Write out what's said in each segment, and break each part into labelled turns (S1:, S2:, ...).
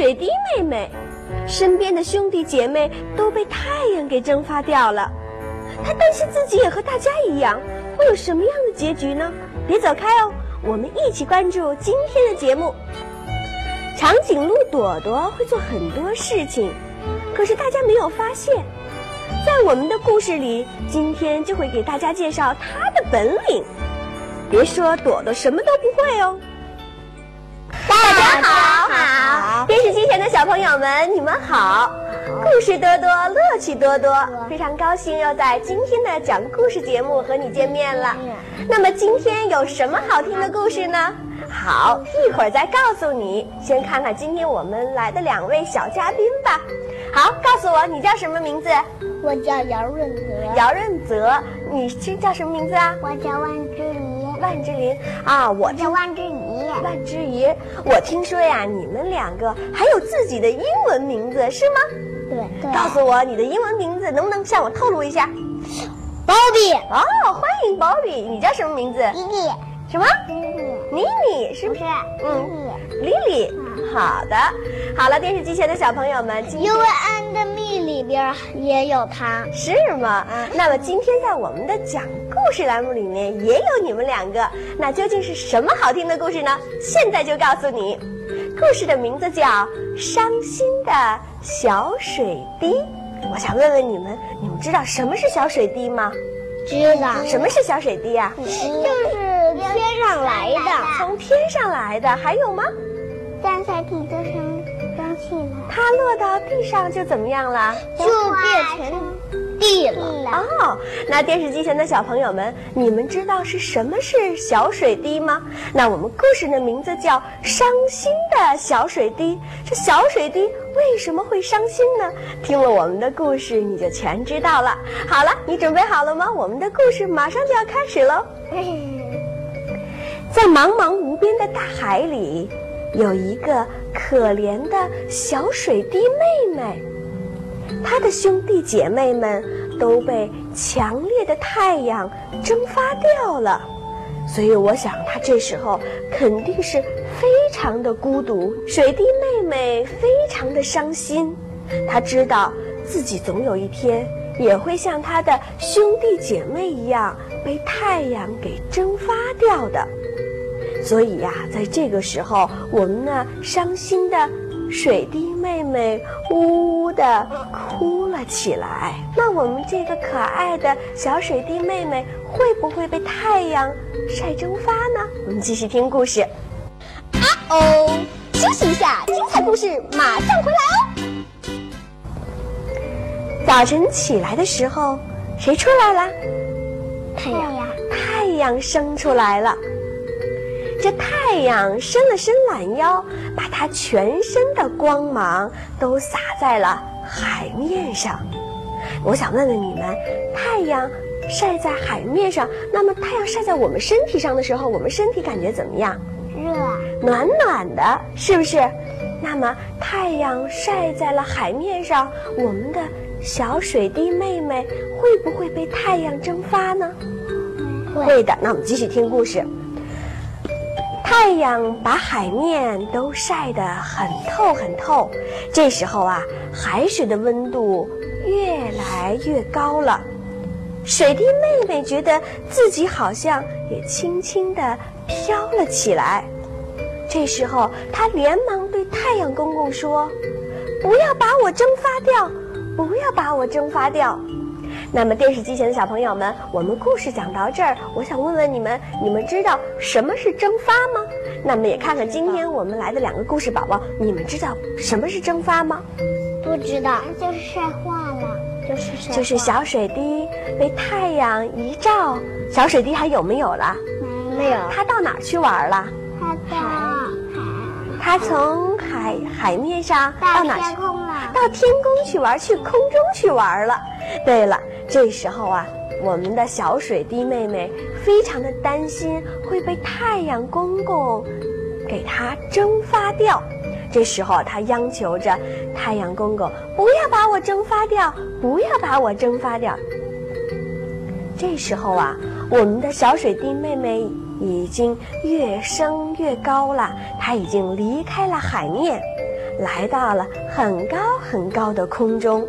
S1: 水滴妹妹，身边的兄弟姐妹都被太阳给蒸发掉了。她担心自己也和大家一样，会有什么样的结局呢？别走开哦，我们一起关注今天的节目。长颈鹿朵朵会做很多事情，可是大家没有发现。在我们的故事里，今天就会给大家介绍她的本领。别说朵朵什么都不会哦。
S2: 大家好，好，
S1: 电视机前的小朋友们，你们好！故事多多，乐趣多多，非常高兴又在今天的讲故事节目和你见面了。那么今天有什么好听的故事呢？好，一会儿再告诉你。先看看今天我们来的两位小嘉宾吧。好，告诉我你叫什么名字？
S2: 我叫姚润泽。
S1: 姚润泽，你是叫什么名字啊？
S2: 我叫万之怡。
S1: 万之林啊，我
S2: 叫万之怡。
S1: 万之怡，我听说呀，你们两个还有自己的英文名字是吗？
S2: 对。
S1: 告诉我你的英文名字，能不能向我透露一下
S2: ？Bobby。
S1: 哦，欢迎 Bobby，你叫什么名字
S2: ？Lily。
S1: 什么
S2: 妮妮。妮妮。
S1: 是不是？
S2: 嗯
S1: ，Lily。好的，好了，电视机前的小朋友们，今天
S2: You and Me 里边也有他，
S1: 是吗？那么今天在我们的讲故事栏目里面也有你们两个，那究竟是什么好听的故事呢？现在就告诉你，故事的名字叫《伤心的小水滴》。我想问问你们，你们知道什么是小水滴吗？
S2: 知道。
S1: 什么是小水滴啊？
S2: 就是天上来的，
S1: 从天上来的，还有吗？
S2: 站在地的上蒸汽了，
S1: 它落到地上就怎么样了？
S2: 就变成地了。
S1: 哦，那电视机前的小朋友们，你们知道是什么是小水滴吗？那我们故事的名字叫《伤心的小水滴》。这小水滴为什么会伤心呢？听了我们的故事，你就全知道了。好了，你准备好了吗？我们的故事马上就要开始喽。在茫茫无边的大海里。有一个可怜的小水滴妹妹，她的兄弟姐妹们都被强烈的太阳蒸发掉了，所以我想她这时候肯定是非常的孤独。水滴妹妹非常的伤心，她知道自己总有一天也会像她的兄弟姐妹一样被太阳给蒸发掉的。所以呀，在这个时候，我们呢伤心的水滴妹妹呜呜的哭了起来。那我们这个可爱的小水滴妹妹会不会被太阳晒蒸发呢？我们继续听故事。啊哦，休息一下，精彩故事马上回来哦。早晨起来的时候，谁出来了？
S2: 太阳，
S1: 太阳升出来了。这太阳伸了伸懒腰，把它全身的光芒都洒在了海面上。我想问问你们，太阳晒在海面上，那么太阳晒在我们身体上的时候，我们身体感觉怎么样？
S2: 热，
S1: 暖暖的，是不是？那么太阳晒在了海面上，我们的小水滴妹妹会不会被太阳蒸发呢？会的。那我们继续听故事。太阳把海面都晒得很透很透，这时候啊，海水的温度越来越高了。水滴妹妹觉得自己好像也轻轻地飘了起来。这时候，她连忙对太阳公公说：“不要把我蒸发掉，不要把我蒸发掉。”那么电视机前的小朋友们，我们故事讲到这儿，我想问问你们：你们知道什么是蒸发吗？那么也看看今天我们来的两个故事宝宝，你们知道什么是蒸发吗？
S2: 不知道，就是晒化了，就是晒。
S1: 就是小水滴被太阳一照，小水滴还有没有了？
S2: 没有。
S1: 它到哪儿去玩了？
S2: 它到海。
S1: 它从海海面上到哪
S2: 去？
S1: 到天宫去玩，去空中去玩了。对了。这时候啊，我们的小水滴妹妹非常的担心会被太阳公公给它蒸发掉。这时候，她央求着太阳公公不要把我蒸发掉，不要把我蒸发掉。这时候啊，我们的小水滴妹妹已经越升越高了，它已经离开了海面，来到了很高很高的空中。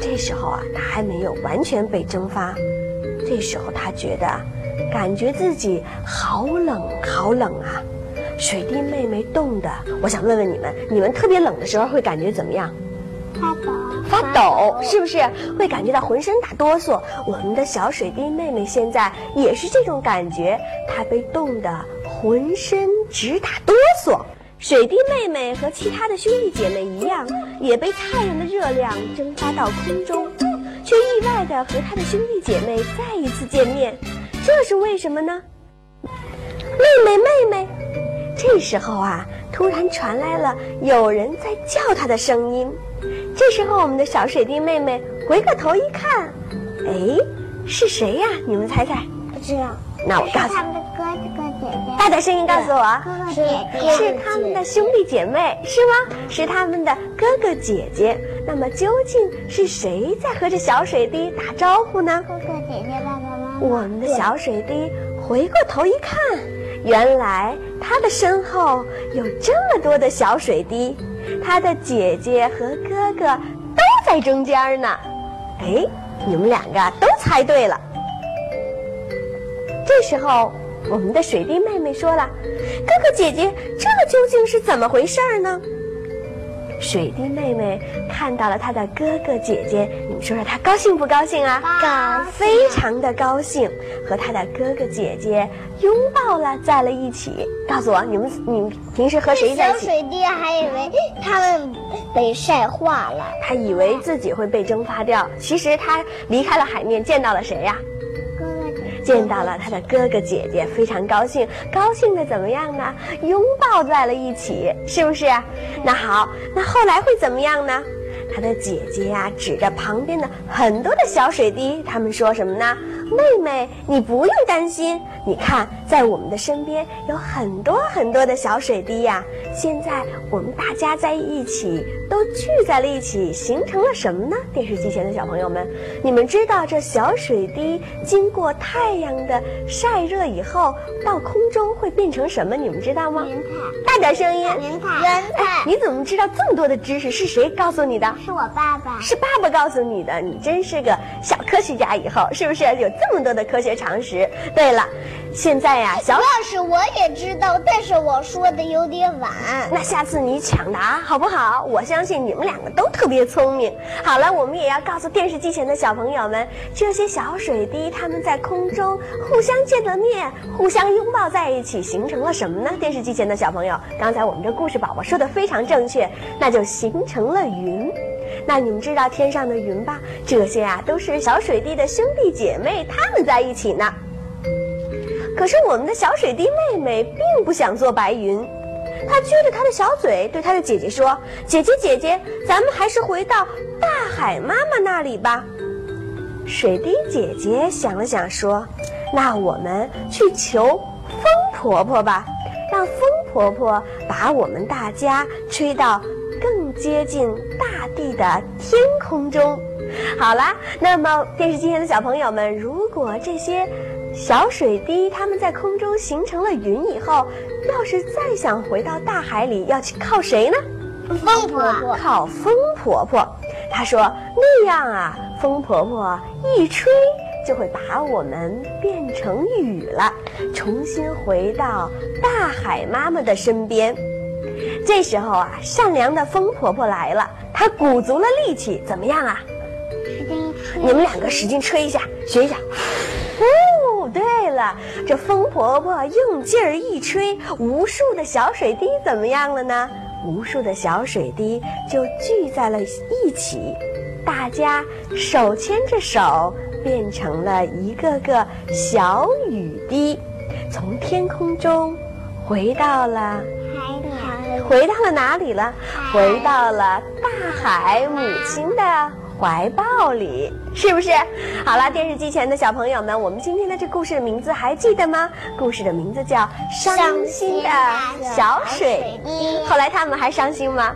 S1: 这时候啊，它还没有完全被蒸发。这时候，它觉得感觉自己好冷好冷啊！水滴妹妹冻的，我想问问你们，你们特别冷的时候会感觉怎么样？
S2: 发抖，
S1: 发抖，是不是会感觉到浑身打哆嗦？我们的小水滴妹妹现在也是这种感觉，她被冻得浑身直打哆嗦。水滴妹妹和其他的兄弟姐妹一样，也被太阳的热量蒸发到空中，却意外的和她的兄弟姐妹再一次见面，这是为什么呢？妹妹，妹妹。这时候啊，突然传来了有人在叫她的声音。这时候，我们的小水滴妹妹回过头一看，哎，是谁呀？你们猜猜？
S2: 不知道。
S1: 那我告诉
S2: 他们的哥哥姐姐。
S1: 大点声音告诉我。
S2: 哥哥姐姐
S1: 是他们的兄弟姐妹是吗？是他们的哥哥姐姐。那么究竟是谁在和这小水滴打招呼呢？
S2: 哥哥姐姐爸爸妈妈。
S1: 我们的小水滴回过头一看，原来他的身后有这么多的小水滴，他的姐姐和哥哥都在中间呢。哎，你们两个都猜对了。这时候，我们的水滴妹妹说了：“哥哥姐姐，这究竟是怎么回事呢？”水滴妹妹看到了她的哥哥姐姐，你们说说她高兴不高兴啊？
S2: 高兴
S1: 非常的高兴，和她的哥哥姐姐拥抱了，在了一起。告诉我，你们你们平时和谁在一起？
S2: 小水滴还以为他们被晒化了。
S1: 他以为自己会被蒸发掉，其实他离开了海面，见到了谁呀？见到了他的哥哥姐姐，非常高兴，高兴的怎么样呢？拥抱在了一起，是不是？那好，那后来会怎么样呢？他的姐姐呀、指着旁边的很多的小水滴，他们说什么呢？妹妹，你不用担心，你看，在我们的身边有很多很多的小水滴呀。现在我们大家在一起，都聚在了一起，形成了什么呢？电视机前的小朋友们，你们知道这小水滴经过太阳的晒热以后，到空中会变成什么？你们知道吗？
S2: 云彩。
S1: 大点声音！
S2: 云彩。云
S1: 哎，你怎么知道这么多的知识？是谁告诉你的？
S2: 是我爸爸。
S1: 是爸爸告诉你的，你真是个小科学家。以后是不是有这么多的科学常识？对了，现在呀，小
S2: 老师我也知道，但是我说的有点晚。
S1: 那下次你抢答好不好？我相信你们两个都特别聪明。好了，我们也要告诉电视机前的小朋友们，这些小水滴它们在空中互相见了面，互相拥抱在一起，形成了什么呢？电视机前的小朋友，刚才我们这故事宝宝说的非常正确，那就形成了云。那你们知道天上的云吧？这些啊都是小水滴的兄弟姐妹，他们在一起呢。可是我们的小水滴妹妹并不想做白云，她撅着她的小嘴对她的姐姐说：“姐姐姐姐，咱们还是回到大海妈妈那里吧。”水滴姐姐想了想说：“那我们去求风婆婆吧，让风婆婆把我们大家吹到更接近大地的天空中。”好啦，那么电视机前的小朋友们，如果这些小水滴它们在空中形成了云以后，要是再想回到大海里，要去靠谁呢？
S2: 风婆婆。
S1: 靠风婆婆。她说那样啊，风婆婆一吹就会把我们变成雨了，重新回到大海妈妈的身边。这时候啊，善良的风婆婆来了，她鼓足了力气，怎么样啊？
S2: 使劲一吹。
S1: 你们两个使劲吹一下，学一下。哦，对了，这风婆婆用劲儿一吹，无数的小水滴怎么样了呢？无数的小水滴就聚在了一起，大家手牵着手，变成了一个个小雨滴，从天空中回到了。回到了哪里了？回到了大海母亲的怀抱里，是不是？好了，电视机前的小朋友们，我们今天的这故事的名字还记得吗？故事的名字叫《伤心的小水滴》。后来他们还伤心吗？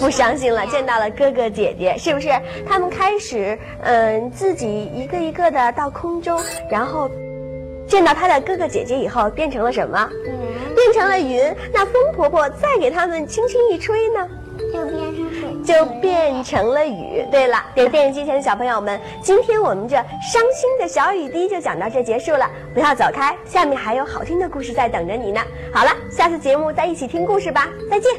S1: 不伤心了，见到了哥哥姐姐，是不是？他们开始嗯，自己一个一个的到空中，然后见到他的哥哥姐姐以后，变成了什么？
S2: 云，
S1: 变成了云。那风婆婆再给他们轻轻一吹呢，
S2: 就变成水，
S1: 就变成了雨。对了，电电视机前的小朋友们，今天我们这伤心的小雨滴就讲到这结束了，不要走开，下面还有好听的故事在等着你呢。好了，下次节目再一起听故事吧，再见，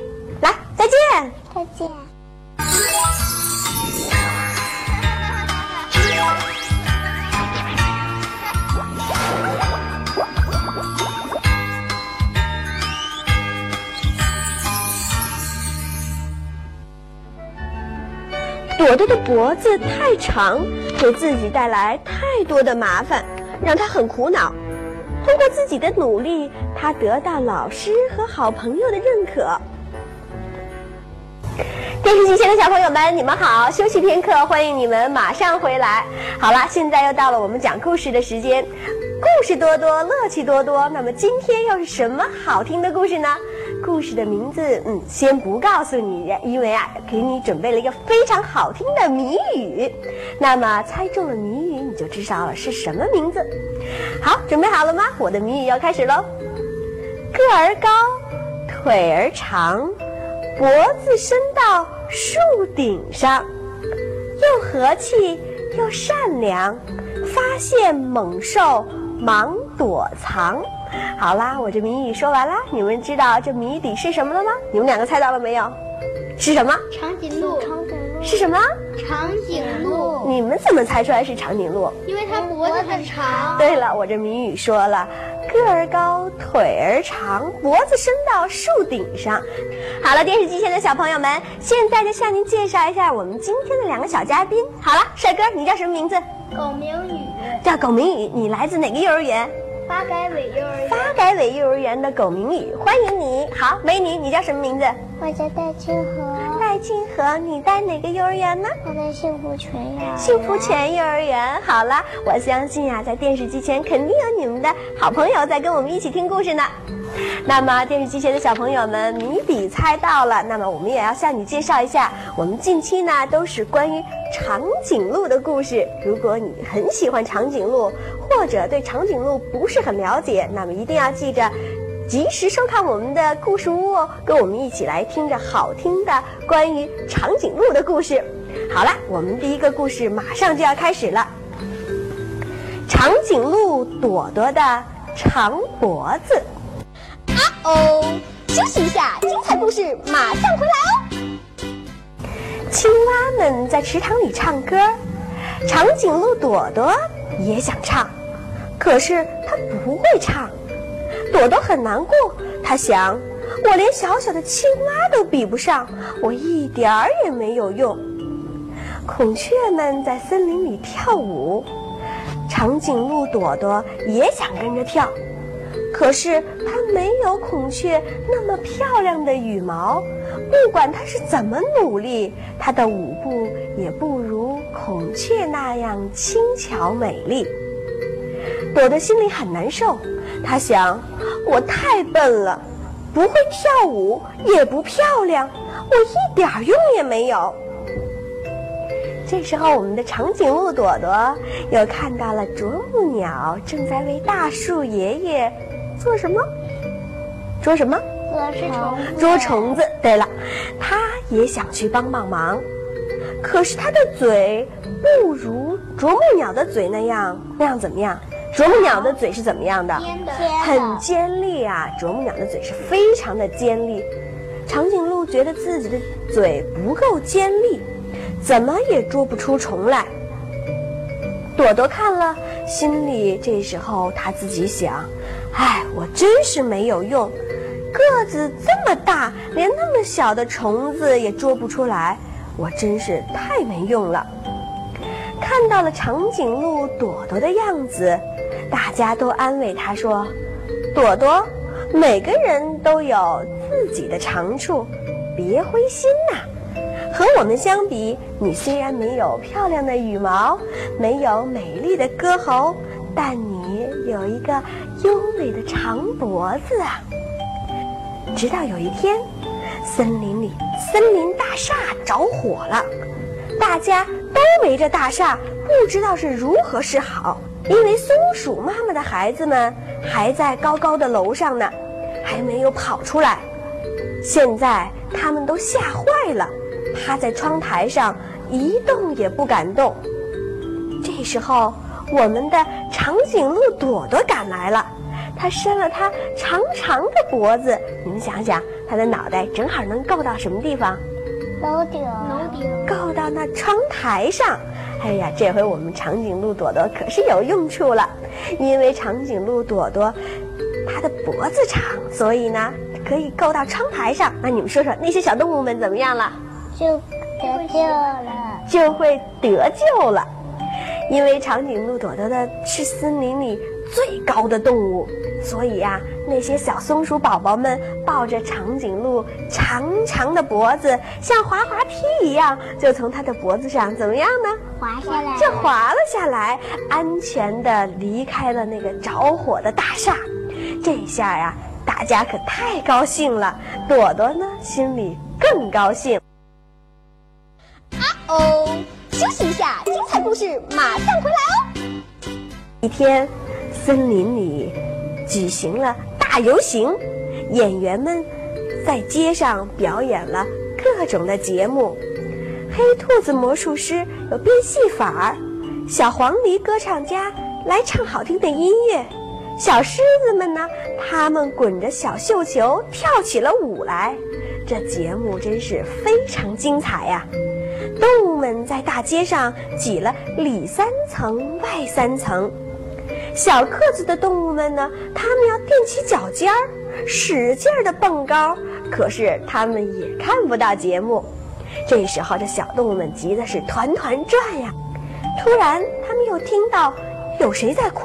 S1: 来，再见。
S2: 再见。
S1: 朵朵的脖子太长，给自己带来太多的麻烦，让她很苦恼。通过自己的努力，她得到老师和好朋友的认可。电视机前的小朋友们，你们好！休息片刻，欢迎你们马上回来。好了，现在又到了我们讲故事的时间，故事多多，乐趣多多。那么今天又是什么好听的故事呢？故事的名字，嗯，先不告诉你，因为啊，给你准备了一个非常好听的谜语。那么猜中了谜语，你就知道了是什么名字。好，准备好了吗？我的谜语要开始喽。个儿高，腿儿长，脖子伸到树顶上，又和气又善良，发现猛兽忙躲藏。好啦，我这谜语说完啦，你们知道这谜底是什么了吗？你们两个猜到了没有？是什么？
S2: 长颈鹿，长颈鹿
S1: 是什么？
S2: 长颈鹿，
S1: 你们怎么猜出来是长颈鹿？
S2: 因为它脖子很长。
S1: 对了，我这谜语说了，个儿高，腿儿长，脖子伸到树顶上。好了，电视机前的小朋友们，现在就向您介绍一下我们今天的两个小嘉宾。好了，帅哥，你叫什么名字？
S2: 苟明宇，
S1: 叫苟明宇，你来自哪个幼儿园？
S2: 发改委幼儿园。
S1: 发改委幼儿园的苟明宇，欢迎你。好，美女，你叫什么名字？
S2: 我叫戴清河，
S1: 戴清河，你在哪个幼儿园呢？
S2: 我在幸福泉幼儿园。
S1: 幸福泉幼儿园。好了，我相信啊，在电视机前肯定有你们的好朋友在跟我们一起听故事呢。那么电视机前的小朋友们，谜底猜到了，那么我们也要向你介绍一下，我们近期呢都是关于长颈鹿的故事。如果你很喜欢长颈鹿，或者对长颈鹿不是很了解，那么一定要记着。及时收看我们的故事屋哦，跟我们一起来听着好听的关于长颈鹿的故事。好了，我们第一个故事马上就要开始了。长颈鹿朵朵的长脖子。啊哦，休息一下，精彩故事马上回来哦。青蛙们在池塘里唱歌，长颈鹿朵朵也想唱，可是它不会唱。朵朵很难过，她想：我连小小的青蛙都比不上，我一点儿也没有用。孔雀们在森林里跳舞，长颈鹿朵朵也想跟着跳，可是它没有孔雀那么漂亮的羽毛，不管它是怎么努力，它的舞步也不如孔雀那样轻巧美丽。朵朵心里很难受，她想：我太笨了，不会跳舞，也不漂亮，我一点用也没有。这时候，我们的长颈鹿朵朵又看到了啄木鸟正在为大树爷爷做什么？捉什么？
S2: 捉虫，
S1: 捉虫子。对了，它也想去帮帮忙，可是它的嘴不如啄木鸟的嘴那样那样怎么样？啄木鸟的嘴是怎么样的？
S2: 尖的，
S1: 很尖利啊！啄木鸟的嘴是非常的尖利。长颈鹿觉得自己的嘴不够尖利，怎么也捉不出虫来。朵朵看了，心里这时候他自己想：哎，我真是没有用，个子这么大，连那么小的虫子也捉不出来，我真是太没用了。看到了长颈鹿朵朵的样子，大家都安慰他说：“朵朵，每个人都有自己的长处，别灰心呐。和我们相比，你虽然没有漂亮的羽毛，没有美丽的歌喉，但你有一个优美的长脖子啊。”直到有一天，森林里森林大厦着火了，大家都围着大厦，不知道是如何是好。因为松鼠妈妈的孩子们还在高高的楼上呢，还没有跑出来。现在他们都吓坏了，趴在窗台上一动也不敢动。这时候，我们的长颈鹿朵朵赶来了，它伸了它长长的脖子，你们想想，它的脑袋正好能够到什么地方？
S2: 楼顶，楼顶，
S1: 够到那窗台上。哎呀，这回我们长颈鹿朵朵可是有用处了，因为长颈鹿朵朵它的脖子长，所以呢可以够到窗台上。那你们说说，那些小动物们怎么样了？
S2: 就得救了，
S1: 就会得救了，因为长颈鹿朵朵的是森林里最高的动物。所以呀，那些小松鼠宝宝们抱着长颈鹿长长的脖子，像滑滑梯一样，就从它的脖子上怎么样呢？
S2: 滑下来，
S1: 就滑了下来，安全的离开了那个着火的大厦。这下呀，大家可太高兴了，朵朵呢心里更高兴。
S3: 啊哦，休息一下，精彩故事马上回来哦。
S1: 一天，森林里。举行了大游行，演员们在街上表演了各种的节目。黑兔子魔术师有变戏法儿，小黄鹂歌唱家来唱好听的音乐，小狮子们呢，他们滚着小绣球跳起了舞来。这节目真是非常精彩呀！动物们在大街上挤了里三层外三层。小个子的动物们呢？它们要踮起脚尖儿，使劲儿地蹦高，可是它们也看不到节目。这时候，这小动物们急的是团团转呀。突然，他们又听到有谁在哭。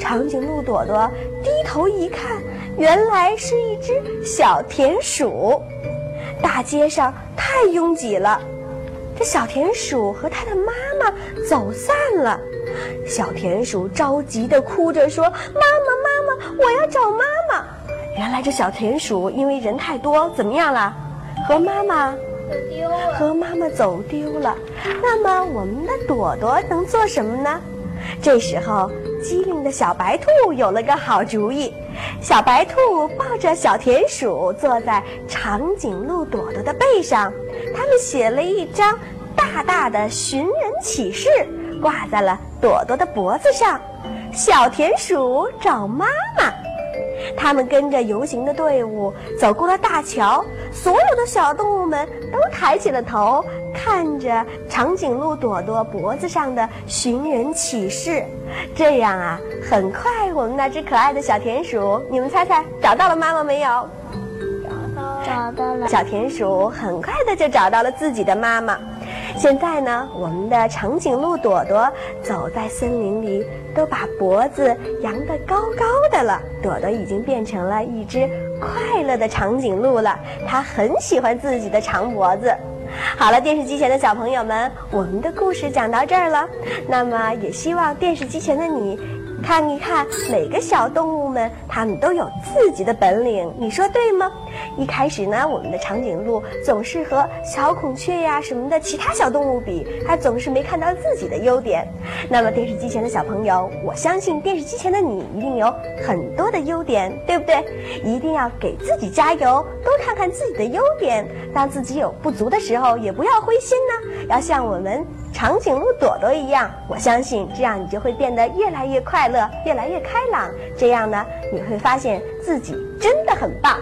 S1: 长颈鹿朵朵低头一看，原来是一只小田鼠。大街上太拥挤了，这小田鼠和它的妈妈走散了。小田鼠着急地哭着说：“妈妈，妈妈，我要找妈妈！”原来这小田鼠因为人太多，怎么样了？和妈妈
S2: 走丢了。
S1: 和妈妈走丢了。那么我们的朵朵能做什么呢？这时候，机灵的小白兔有了个好主意。小白兔抱着小田鼠坐在长颈鹿朵朵的背上，他们写了一张大大的寻人启事。挂在了朵朵的脖子上，小田鼠找妈妈。他们跟着游行的队伍走过了大桥，所有的小动物们都抬起了头，看着长颈鹿朵朵脖子上的寻人启事。这样啊，很快我们那只可爱的小田鼠，你们猜猜找到了妈妈没有？
S2: 找到了，找到了。
S1: 小田鼠很快的就找到了自己的妈妈。现在呢，我们的长颈鹿朵朵走在森林里，都把脖子扬得高高的了。朵朵已经变成了一只快乐的长颈鹿了，它很喜欢自己的长脖子。好了，电视机前的小朋友们，我们的故事讲到这儿了。那么，也希望电视机前的你。看一看，每个小动物们，它们都有自己的本领，你说对吗？一开始呢，我们的长颈鹿总是和小孔雀呀什么的其他小动物比，它总是没看到自己的优点。那么电视机前的小朋友，我相信电视机前的你一定有很多的优点，对不对？一定要给自己加油，多看看自己的优点。当自己有不足的时候，也不要灰心呢，要像我们。长颈鹿朵朵一样，我相信这样你就会变得越来越快乐，越来越开朗。这样呢，你会发现自己真的很棒。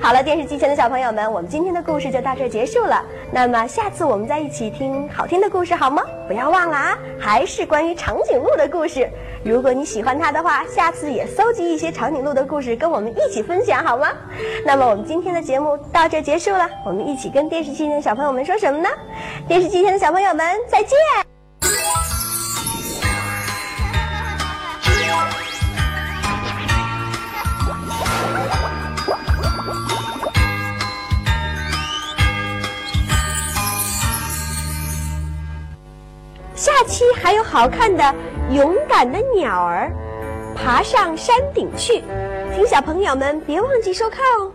S1: 好了，电视机前的小朋友们，我们今天的故事就到这结束了。那么下次我们再一起听好听的故事好吗？不要忘了啊，还是关于长颈鹿的故事。如果你喜欢它的话，下次也搜集一些长颈鹿的故事跟我们一起分享好吗？那么我们今天的节目到这结束了，我们一起跟电视机前的小朋友们说什么呢？电视机前的小朋友们再见。好看的勇敢的鸟儿，爬上山顶去，请小朋友们别忘记收看哦。